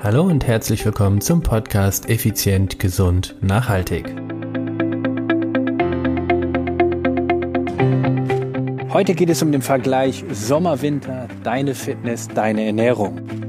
Hallo und herzlich willkommen zum Podcast Effizient, Gesund, Nachhaltig. Heute geht es um den Vergleich Sommer-Winter, deine Fitness, deine Ernährung.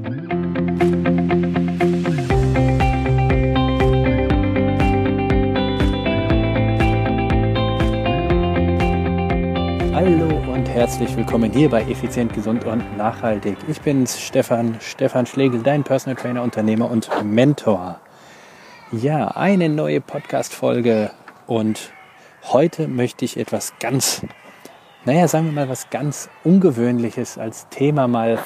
Herzlich willkommen hier bei Effizient, Gesund und Nachhaltig. Ich bin's, Stefan, Stefan Schlegel, dein Personal Trainer, Unternehmer und Mentor. Ja, eine neue Podcast-Folge und heute möchte ich etwas ganz, naja, sagen wir mal, was ganz Ungewöhnliches als Thema mal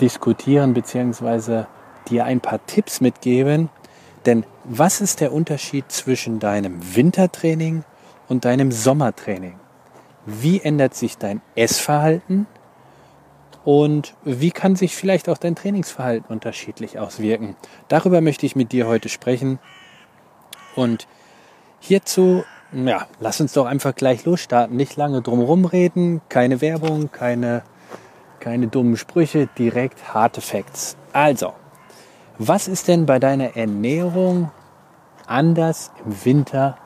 diskutieren, beziehungsweise dir ein paar Tipps mitgeben. Denn was ist der Unterschied zwischen deinem Wintertraining und deinem Sommertraining? Wie ändert sich dein Essverhalten und wie kann sich vielleicht auch dein Trainingsverhalten unterschiedlich auswirken. Darüber möchte ich mit dir heute sprechen. Und hierzu, ja, lass uns doch einfach gleich losstarten. Nicht lange drum reden, keine Werbung, keine, keine dummen Sprüche, direkt harte Facts. Also, was ist denn bei deiner Ernährung anders im Winter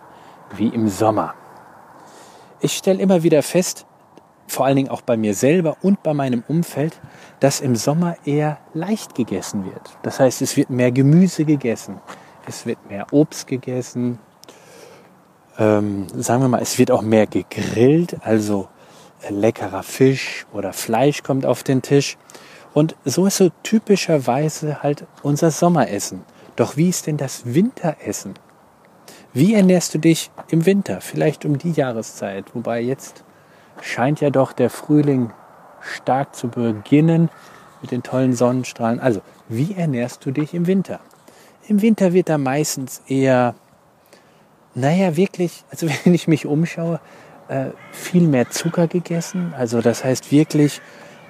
wie im Sommer? Ich stelle immer wieder fest, vor allen Dingen auch bei mir selber und bei meinem Umfeld, dass im Sommer eher leicht gegessen wird. Das heißt, es wird mehr Gemüse gegessen, es wird mehr Obst gegessen, ähm, sagen wir mal, es wird auch mehr gegrillt, also äh, leckerer Fisch oder Fleisch kommt auf den Tisch. Und so ist so typischerweise halt unser Sommeressen. Doch wie ist denn das Winteressen? Wie ernährst du dich im Winter? Vielleicht um die Jahreszeit, wobei jetzt scheint ja doch der Frühling stark zu beginnen mit den tollen Sonnenstrahlen. Also, wie ernährst du dich im Winter? Im Winter wird da meistens eher, naja, wirklich, also wenn ich mich umschaue, äh, viel mehr Zucker gegessen. Also das heißt wirklich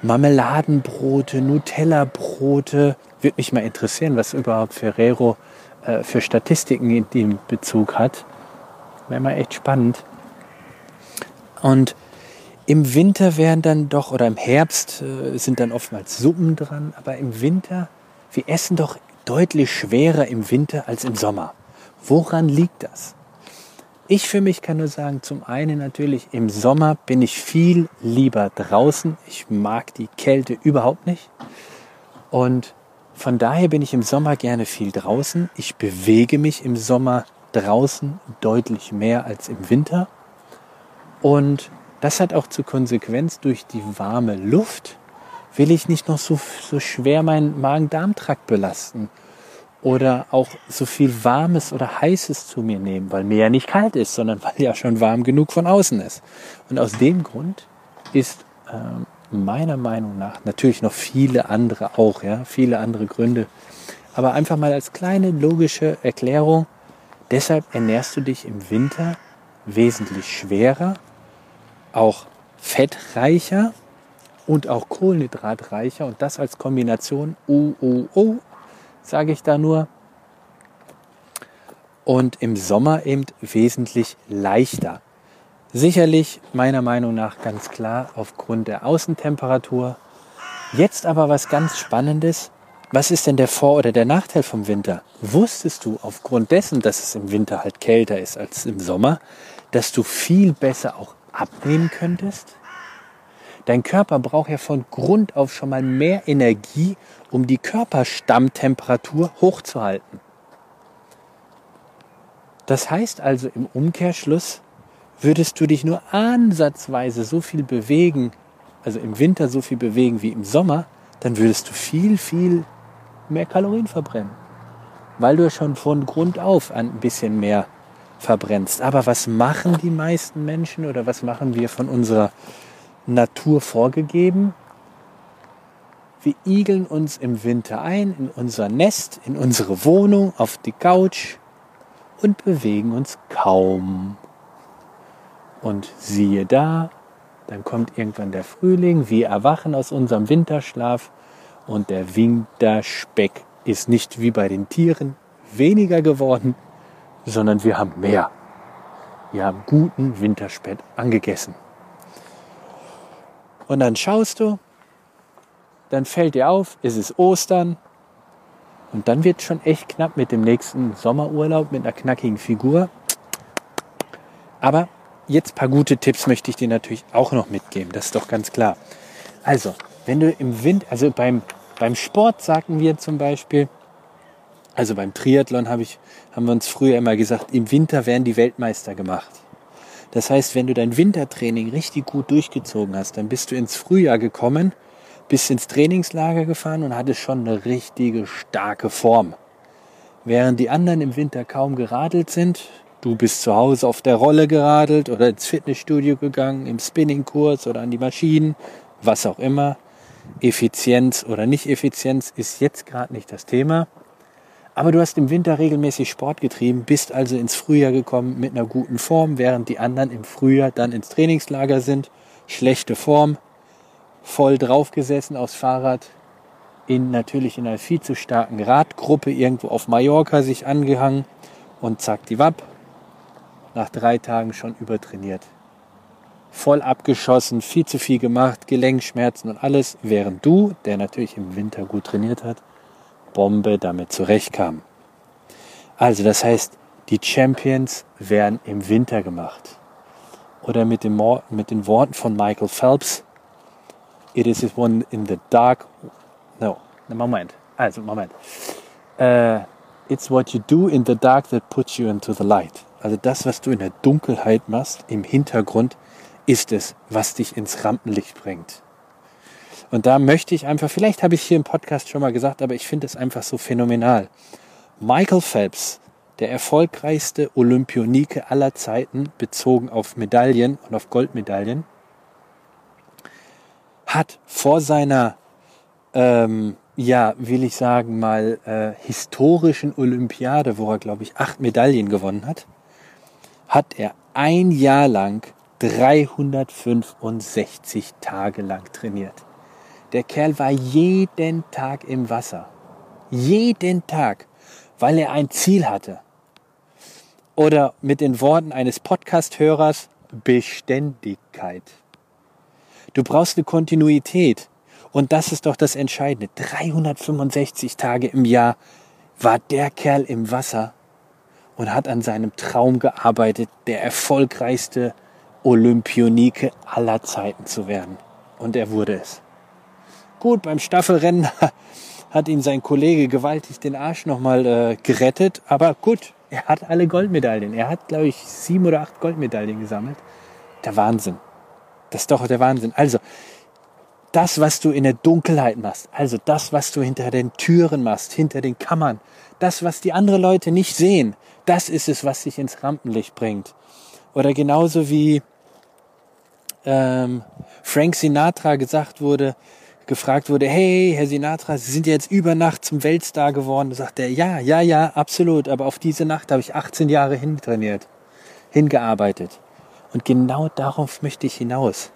Marmeladenbrote, Nutella-Brote. Würde mich mal interessieren, was überhaupt Ferrero äh, für Statistiken in dem Bezug hat. Wäre mal echt spannend. Und im Winter werden dann doch, oder im Herbst äh, sind dann oftmals Suppen dran, aber im Winter, wir essen doch deutlich schwerer im Winter als im Sommer. Woran liegt das? Ich für mich kann nur sagen, zum einen natürlich im Sommer bin ich viel lieber draußen. Ich mag die Kälte überhaupt nicht. Und von daher bin ich im Sommer gerne viel draußen. Ich bewege mich im Sommer draußen deutlich mehr als im Winter. Und das hat auch zur Konsequenz, durch die warme Luft will ich nicht noch so, so schwer meinen Magen-Darm-Trakt belasten oder auch so viel Warmes oder Heißes zu mir nehmen, weil mir ja nicht kalt ist, sondern weil ja schon warm genug von außen ist. Und aus dem Grund ist ähm, meiner Meinung nach natürlich noch viele andere auch, ja, viele andere Gründe. Aber einfach mal als kleine logische Erklärung. Deshalb ernährst du dich im Winter wesentlich schwerer, auch fettreicher und auch kohlenhydratreicher und das als Kombination UOO, sage ich da nur. Und im Sommer eben wesentlich leichter. Sicherlich meiner Meinung nach ganz klar aufgrund der Außentemperatur. Jetzt aber was ganz Spannendes. Was ist denn der Vor- oder der Nachteil vom Winter? Wusstest du aufgrund dessen, dass es im Winter halt kälter ist als im Sommer, dass du viel besser auch abnehmen könntest? Dein Körper braucht ja von Grund auf schon mal mehr Energie, um die Körperstammtemperatur hochzuhalten. Das heißt also im Umkehrschluss, Würdest du dich nur ansatzweise so viel bewegen, also im Winter so viel bewegen wie im Sommer, dann würdest du viel, viel mehr Kalorien verbrennen. Weil du schon von Grund auf ein bisschen mehr verbrennst. Aber was machen die meisten Menschen oder was machen wir von unserer Natur vorgegeben? Wir igeln uns im Winter ein in unser Nest, in unsere Wohnung, auf die Couch und bewegen uns kaum. Und siehe da, dann kommt irgendwann der Frühling, wir erwachen aus unserem Winterschlaf und der Winterspeck ist nicht wie bei den Tieren weniger geworden, sondern wir haben mehr. Wir haben guten Winterspeck angegessen. Und dann schaust du, dann fällt dir auf, es ist Ostern Und dann wird schon echt knapp mit dem nächsten Sommerurlaub mit einer knackigen Figur. Aber jetzt ein paar gute Tipps möchte ich dir natürlich auch noch mitgeben. Das ist doch ganz klar. Also, wenn du im Wind, also beim, beim Sport sagen wir zum Beispiel, also beim Triathlon habe ich, haben wir uns früher immer gesagt, im Winter werden die Weltmeister gemacht. Das heißt, wenn du dein Wintertraining richtig gut durchgezogen hast, dann bist du ins Frühjahr gekommen, bist ins Trainingslager gefahren und hattest schon eine richtige starke Form. Während die anderen im Winter kaum geradelt sind, du bist zu Hause auf der Rolle geradelt oder ins Fitnessstudio gegangen, im Spinningkurs oder an die Maschinen, was auch immer. Effizienz oder nicht Effizienz ist jetzt gerade nicht das Thema. Aber du hast im Winter regelmäßig Sport getrieben, bist also ins Frühjahr gekommen mit einer guten Form, während die anderen im Frühjahr dann ins Trainingslager sind. Schlechte Form, voll draufgesessen aufs Fahrrad, in natürlich in einer viel zu starken Radgruppe irgendwo auf Mallorca sich angehangen und zack die Wapp, nach drei Tagen schon übertrainiert. Voll abgeschossen, viel zu viel gemacht, Gelenkschmerzen und alles, während du, der natürlich im Winter gut trainiert hat, Bombe damit zurechtkam. Also das heißt, die Champions werden im Winter gemacht. Oder mit, dem, mit den Worten von Michael Phelps, it is one in the dark, no, Moment, also Moment. Uh, it's what you do in the dark that puts you into the light. Also das, was du in der Dunkelheit machst, im Hintergrund, ist es, was dich ins Rampenlicht bringt. Und da möchte ich einfach, vielleicht habe ich hier im Podcast schon mal gesagt, aber ich finde es einfach so phänomenal. Michael Phelps, der erfolgreichste Olympionike aller Zeiten, bezogen auf Medaillen und auf Goldmedaillen, hat vor seiner, ähm, ja, will ich sagen mal, äh, historischen Olympiade, wo er, glaube ich, acht Medaillen gewonnen hat, hat er ein Jahr lang 365 Tage lang trainiert. Der Kerl war jeden Tag im Wasser. Jeden Tag, weil er ein Ziel hatte. Oder mit den Worten eines Podcast-Hörers, Beständigkeit. Du brauchst eine Kontinuität. Und das ist doch das Entscheidende. 365 Tage im Jahr war der Kerl im Wasser und hat an seinem Traum gearbeitet, der erfolgreichste Olympionike aller Zeiten zu werden. Und er wurde es. Gut, beim Staffelrennen hat ihm sein Kollege gewaltig den Arsch nochmal äh, gerettet. Aber gut, er hat alle Goldmedaillen. Er hat, glaube ich, sieben oder acht Goldmedaillen gesammelt. Der Wahnsinn. Das ist doch der Wahnsinn. Also, das, was du in der Dunkelheit machst, also das, was du hinter den Türen machst, hinter den Kammern, das, was die anderen Leute nicht sehen, das ist es, was dich ins Rampenlicht bringt. Oder genauso wie ähm, Frank Sinatra gesagt wurde, gefragt wurde, hey, Herr Sinatra, Sie sind jetzt über Nacht zum Weltstar geworden. Da sagt er, ja, ja, ja, absolut. Aber auf diese Nacht habe ich 18 Jahre hintrainiert, hingearbeitet. Und genau darauf möchte ich hinaus.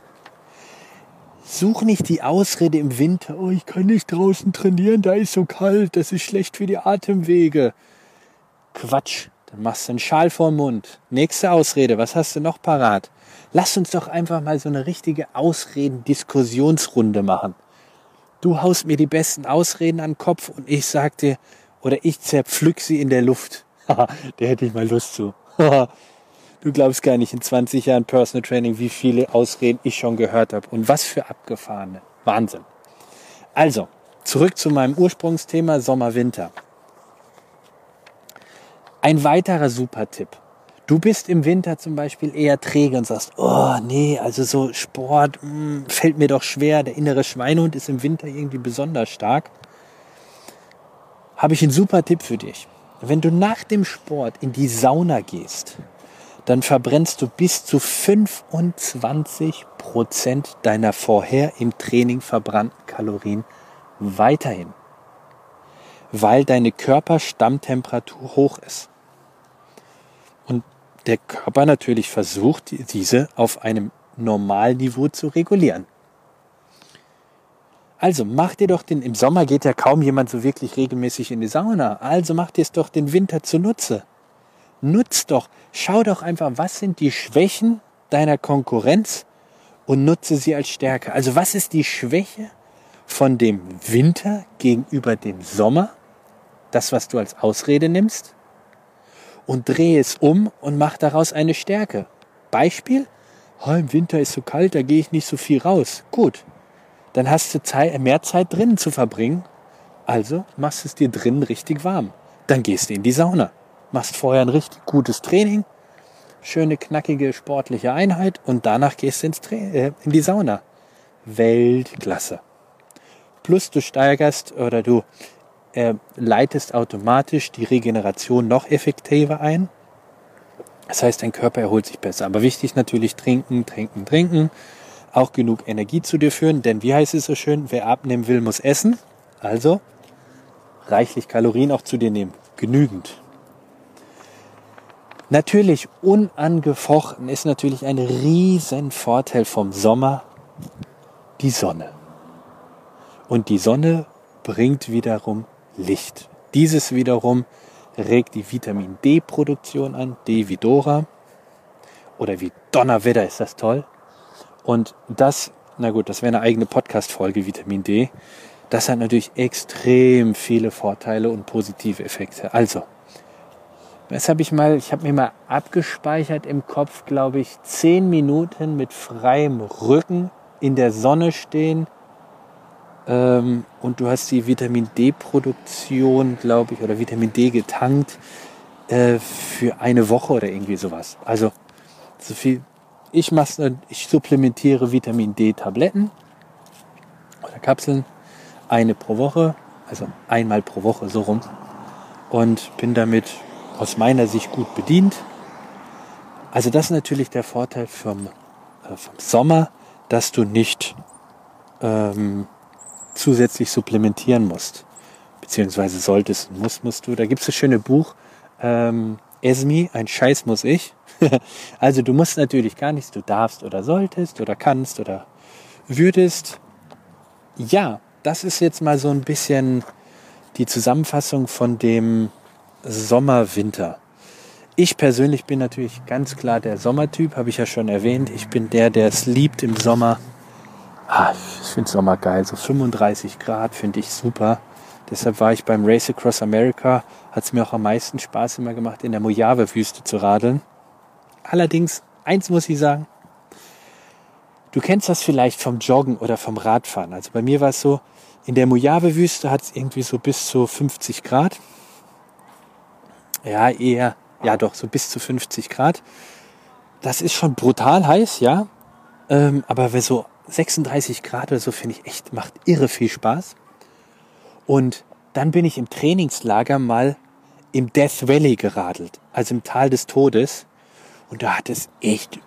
Such nicht die Ausrede im Winter, oh, ich kann nicht draußen trainieren, da ist so kalt, das ist schlecht für die Atemwege. Quatsch, dann machst du einen Schal vorm Mund. Nächste Ausrede, was hast du noch parat? Lass uns doch einfach mal so eine richtige Ausreden-Diskussionsrunde machen. Du haust mir die besten Ausreden an den Kopf und ich sag dir, oder ich zerpflück sie in der Luft. der hätte ich mal Lust zu. du glaubst gar nicht in 20 Jahren Personal Training, wie viele Ausreden ich schon gehört habe und was für abgefahrene. Wahnsinn. Also, zurück zu meinem Ursprungsthema Sommer-Winter. Ein weiterer super Tipp. Du bist im Winter zum Beispiel eher träge und sagst, oh nee, also so Sport mh, hm, fällt mir doch schwer. Der innere Schweinehund ist im Winter irgendwie besonders stark. Habe ich einen super Tipp für dich. Wenn du nach dem Sport in die Sauna gehst, dann verbrennst du bis zu 25 Prozent deiner vorher im Training verbrannten Kalorien weiterhin, weil deine Körperstammtemperatur hoch ist der Körper natürlich versucht, diese auf einem Normalniveau zu regulieren. Also mach dir doch den, im Sommer geht ja kaum jemand so wirklich regelmäßig in die Sauna, also mach dir es doch den Winter zunutze. Nutz doch, schau doch einfach, was sind die Schwächen deiner Konkurrenz und nutze sie als Stärke. Also was ist die Schwäche von dem Winter gegenüber dem Sommer? das, was du als Ausrede nimmst, und drehe es um und mach daraus eine Stärke. Beispiel, oh, im Winter ist so kalt, da gehe ich nicht so viel raus. Gut, dann hast du Zeit, mehr Zeit drinnen zu verbringen. Also machst es dir drinnen richtig warm. Dann gehst du in die Sauna. Machst vorher ein richtig gutes Training, schöne, knackige, sportliche Einheit und danach gehst du ins Tra äh, in die Sauna. Weltklasse. Plus du steigerst oder du äh, leitest automatisch die Regeneration noch effektiver ein. Das heißt, dein Körper erholt sich besser. Aber wichtig natürlich trinken, trinken, trinken. Auch genug Energie zu dir führen, denn wie heißt es so schön, wer abnehmen will, muss essen. Also reichlich Kalorien auch zu dir nehmen. Genügend. Natürlich unangefochten ist natürlich ein riesen Vorteil vom Sommer die Sonne. Und die Sonne bringt wiederum Licht. Dieses wiederum regt die Vitamin D-Produktion an, D wie Dora. Oder wie Donnerwetter ist das toll. Und das, na gut, das wäre eine eigene Podcast-Folge, Vitamin D. Das hat natürlich extrem viele Vorteile und positive Effekte. Also, was habe ich mal, ich habe mir mal abgespeichert im Kopf, glaube ich, zehn Minuten mit freiem Rücken in der Sonne stehen, ähm, und du hast die Vitamin D-Produktion, glaube ich, oder Vitamin D getankt äh, für eine Woche oder irgendwie sowas. Also so viel. Ich mache, ich supplementiere Vitamin D-Tabletten oder Kapseln eine pro Woche, also einmal pro Woche so rum und bin damit aus meiner Sicht gut bedient. Also das ist natürlich der Vorteil vom, äh, vom Sommer, dass du nicht ähm, zusätzlich supplementieren musst. Beziehungsweise solltest, musst, musst du. Da gibt es das schöne Buch, ähm, Esmi, ein Scheiß muss ich. also du musst natürlich gar nichts, du darfst oder solltest oder kannst oder würdest. Ja, das ist jetzt mal so ein bisschen die Zusammenfassung von dem Sommer-Winter. Ich persönlich bin natürlich ganz klar der Sommertyp, habe ich ja schon erwähnt. Ich bin der, der es liebt, im Sommer Ah, ich finde Sommer geil. So 35 Grad finde ich super. Deshalb war ich beim Race Across America. Hat es mir auch am meisten Spaß immer gemacht, in der Mojave-Wüste zu radeln. Allerdings, eins muss ich sagen, du kennst das vielleicht vom Joggen oder vom Radfahren. Also bei mir war es so, in der Mojave-Wüste hat es irgendwie so bis zu 50 Grad. Ja, eher, ja doch, so bis zu 50 Grad. Das ist schon brutal heiß, ja. Ähm, aber wer so 36 Grad oder so finde ich echt, macht irre viel Spaß. Und dann bin ich im Trainingslager mal im Death Valley geradelt, also im Tal des Todes. Und da hat es echt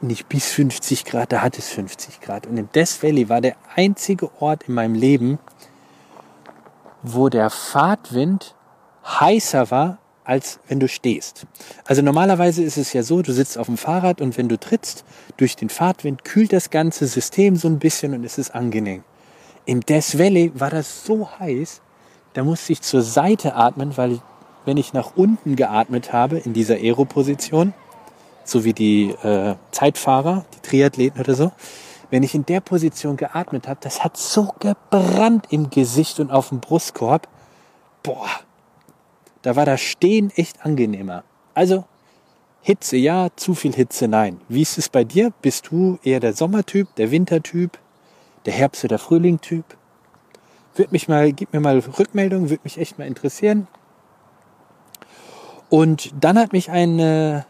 nicht bis 50 Grad, da hat es 50 Grad. Und im Death Valley war der einzige Ort in meinem Leben, wo der Fahrtwind heißer war als wenn du stehst. Also normalerweise ist es ja so, du sitzt auf dem Fahrrad und wenn du trittst, durch den Fahrtwind kühlt das ganze System so ein bisschen und es ist angenehm. Im Death Valley war das so heiß, da musste ich zur Seite atmen, weil wenn ich nach unten geatmet habe in dieser Aeroposition, so wie die äh, Zeitfahrer, die Triathleten oder so, wenn ich in der Position geatmet habe, das hat so gebrannt im Gesicht und auf dem Brustkorb. Boah, da war das Stehen echt angenehmer. Also Hitze ja, zu viel Hitze nein. Wie ist es bei dir? Bist du eher der Sommertyp, der Wintertyp, der Herbst- oder Frühlingtyp? Würde mich mal, gib mir mal Rückmeldung, würde mich echt mal interessieren. Und dann hat mich ein äh,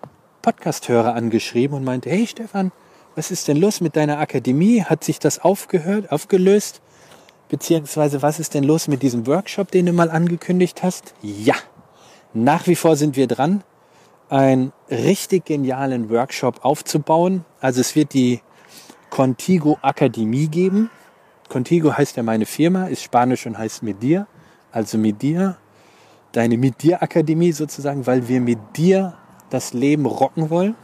Podcast-Hörer angeschrieben und meinte, hey Stefan, was ist denn los mit deiner Akademie? Hat sich das aufgehört, aufgelöst? Beziehungsweise was ist denn los mit diesem Workshop, den du mal angekündigt hast? Ja, nach wie vor sind wir dran, einen richtig genialen Workshop aufzubauen. Also es wird die Contigo Akademie geben. Contigo heißt ja meine Firma, ist Spanisch und heißt mit dir. Also mit dir, deine mit dir Akademie sozusagen, weil wir mit dir das Leben rocken wollen.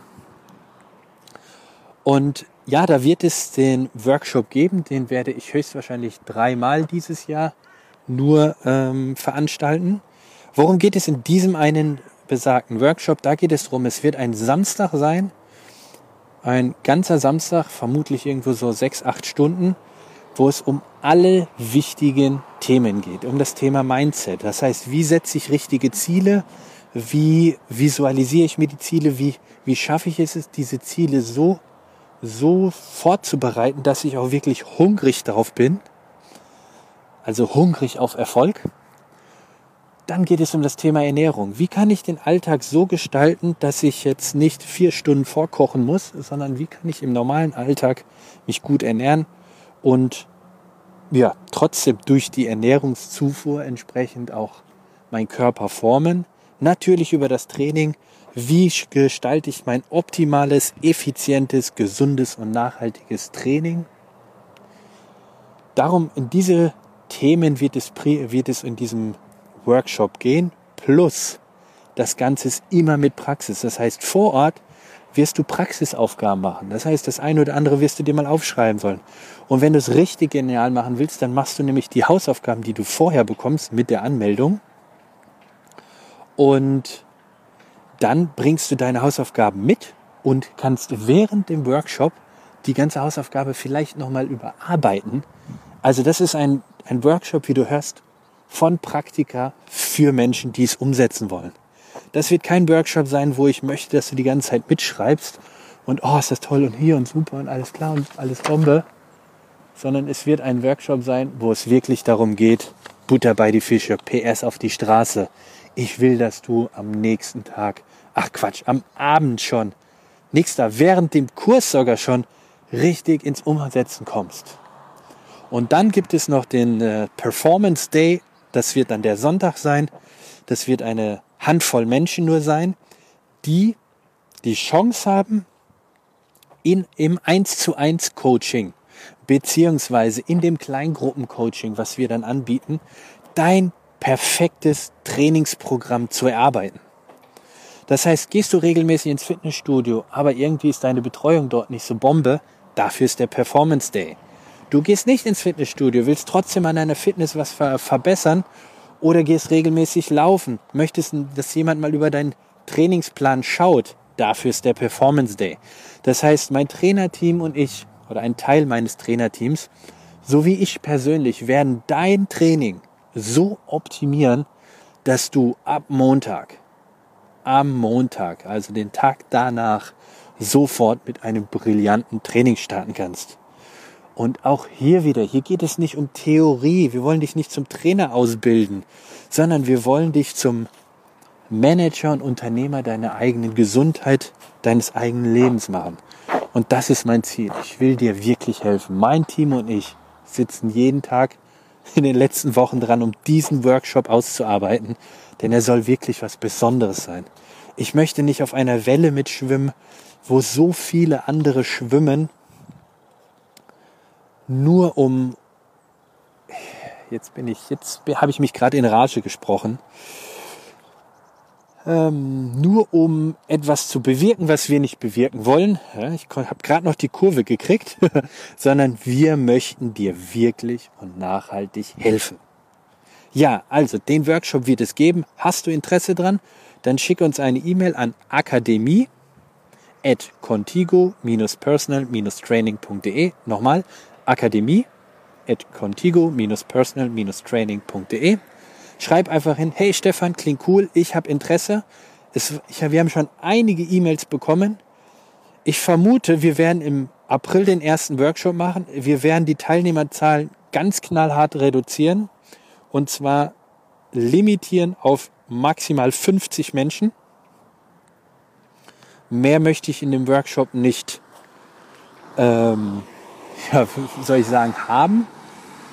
Und ja, da wird es den Workshop geben, den werde ich höchstwahrscheinlich dreimal dieses Jahr nur ähm, veranstalten. Worum geht es in diesem einen besagten Workshop? Da geht es darum, es wird ein Samstag sein, ein ganzer Samstag, vermutlich irgendwo so sechs, acht Stunden, wo es um alle wichtigen Themen geht, um das Thema Mindset. Das heißt, wie setze ich richtige Ziele? Wie visualisiere ich mir die Ziele? Wie, wie schaffe ich es, diese Ziele so, so vorzubereiten, dass ich auch wirklich hungrig darauf bin? Also hungrig auf Erfolg. Dann geht es um das Thema Ernährung. Wie kann ich den Alltag so gestalten, dass ich jetzt nicht vier Stunden vorkochen muss, sondern wie kann ich im normalen Alltag mich gut ernähren und ja, trotzdem durch die Ernährungszufuhr entsprechend auch meinen Körper formen. Natürlich über das Training. Wie gestalte ich mein optimales, effizientes, gesundes und nachhaltiges Training? Darum in diese Themen wird es, wird es in diesem Workshop gehen. Plus das Ganze ist immer mit Praxis. Das heißt, vor Ort wirst du Praxisaufgaben machen. Das heißt, das eine oder andere wirst du dir mal aufschreiben sollen. Und wenn du es richtig genial machen willst, dann machst du nämlich die Hausaufgaben, die du vorher bekommst mit der Anmeldung. Und dann bringst du deine Hausaufgaben mit und kannst während dem Workshop die ganze Hausaufgabe vielleicht nochmal überarbeiten. Also das ist ein, ein Workshop, wie du hörst, von Praktika für Menschen, die es umsetzen wollen. Das wird kein Workshop sein, wo ich möchte, dass du die ganze Zeit mitschreibst und oh, ist das toll und hier und super und alles klar und alles Bombe, sondern es wird ein Workshop sein, wo es wirklich darum geht, Butter bei die Fische, PS auf die Straße. Ich will, dass du am nächsten Tag, ach Quatsch, am Abend schon, nächster, während dem Kurs sogar schon richtig ins Umsetzen kommst. Und dann gibt es noch den äh, Performance Day. Das wird dann der Sonntag sein. Das wird eine Handvoll Menschen nur sein, die die Chance haben, in, im 1 zu 1 Coaching beziehungsweise in dem Kleingruppencoaching, was wir dann anbieten, dein perfektes Trainingsprogramm zu erarbeiten. Das heißt, gehst du regelmäßig ins Fitnessstudio, aber irgendwie ist deine Betreuung dort nicht so Bombe, dafür ist der Performance Day. Du gehst nicht ins Fitnessstudio, willst trotzdem an deiner Fitness was ver verbessern oder gehst regelmäßig laufen, möchtest, dass jemand mal über deinen Trainingsplan schaut, dafür ist der Performance Day. Das heißt, mein Trainerteam und ich oder ein Teil meines Trainerteams, so wie ich persönlich, werden dein Training so optimieren, dass du ab Montag, am Montag, also den Tag danach, sofort mit einem brillanten Training starten kannst. Und auch hier wieder, hier geht es nicht um Theorie. Wir wollen dich nicht zum Trainer ausbilden, sondern wir wollen dich zum Manager und Unternehmer deiner eigenen Gesundheit, deines eigenen Lebens machen. Und das ist mein Ziel. Ich will dir wirklich helfen. Mein Team und ich sitzen jeden Tag in den letzten Wochen dran, um diesen Workshop auszuarbeiten, denn er soll wirklich was Besonderes sein. Ich möchte nicht auf einer Welle mitschwimmen, wo so viele andere schwimmen nur um, jetzt bin ich, jetzt habe ich mich gerade in Rage gesprochen, ähm, nur um etwas zu bewirken, was wir nicht bewirken wollen. Ja, ich habe gerade noch die Kurve gekriegt, sondern wir möchten dir wirklich und nachhaltig helfen. Ja, also den Workshop wird es geben. Hast du Interesse dran? Dann schick uns eine E-Mail an akademie at contigo-personal-training.de. Nochmal, akademie at contigo-personal-training.de. Schreib einfach hin, hey Stefan, klingt cool, ich habe Interesse. Es, ich, wir haben schon einige E-Mails bekommen. Ich vermute, wir werden im April den ersten Workshop machen. Wir werden die Teilnehmerzahlen ganz knallhart reduzieren. Und zwar limitieren auf maximal 50 Menschen. Mehr möchte ich in dem Workshop nicht ähm, ja, soll ich sagen, haben.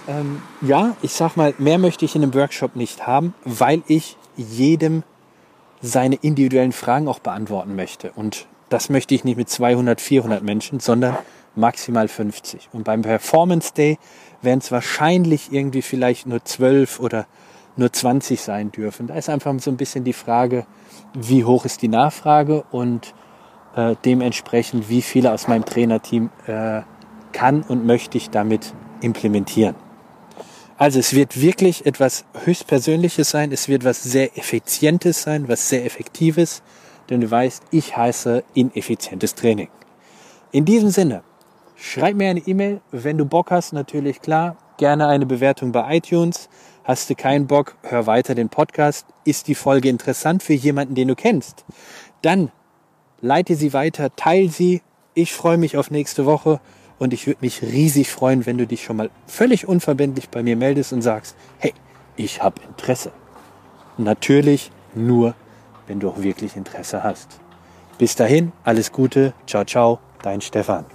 Ähm, ja, ich sag mal, mehr möchte ich in einem Workshop nicht haben, weil ich jedem seine individuellen Fragen auch beantworten möchte. Und das möchte ich nicht mit 200, 400 Menschen, sondern maximal 50. Und beim Performance Day werden es wahrscheinlich irgendwie vielleicht nur 12 oder nur 20 sein dürfen. Da ist einfach so ein bisschen die Frage, wie hoch ist die Nachfrage und äh, dementsprechend, wie viele aus meinem Trainerteam äh, kann und möchte ich damit implementieren. Also es wird wirklich etwas höchstpersönliches sein, es wird was sehr effizientes sein, was sehr effektives, denn du weißt, ich heiße ineffizientes Training. In diesem Sinne, Schreib mir eine E-Mail, wenn du Bock hast, natürlich klar. Gerne eine Bewertung bei iTunes. Hast du keinen Bock, hör weiter den Podcast. Ist die Folge interessant für jemanden, den du kennst? Dann leite sie weiter, teile sie. Ich freue mich auf nächste Woche und ich würde mich riesig freuen, wenn du dich schon mal völlig unverbindlich bei mir meldest und sagst, hey, ich habe Interesse. Natürlich nur, wenn du auch wirklich Interesse hast. Bis dahin, alles Gute, ciao, ciao, dein Stefan.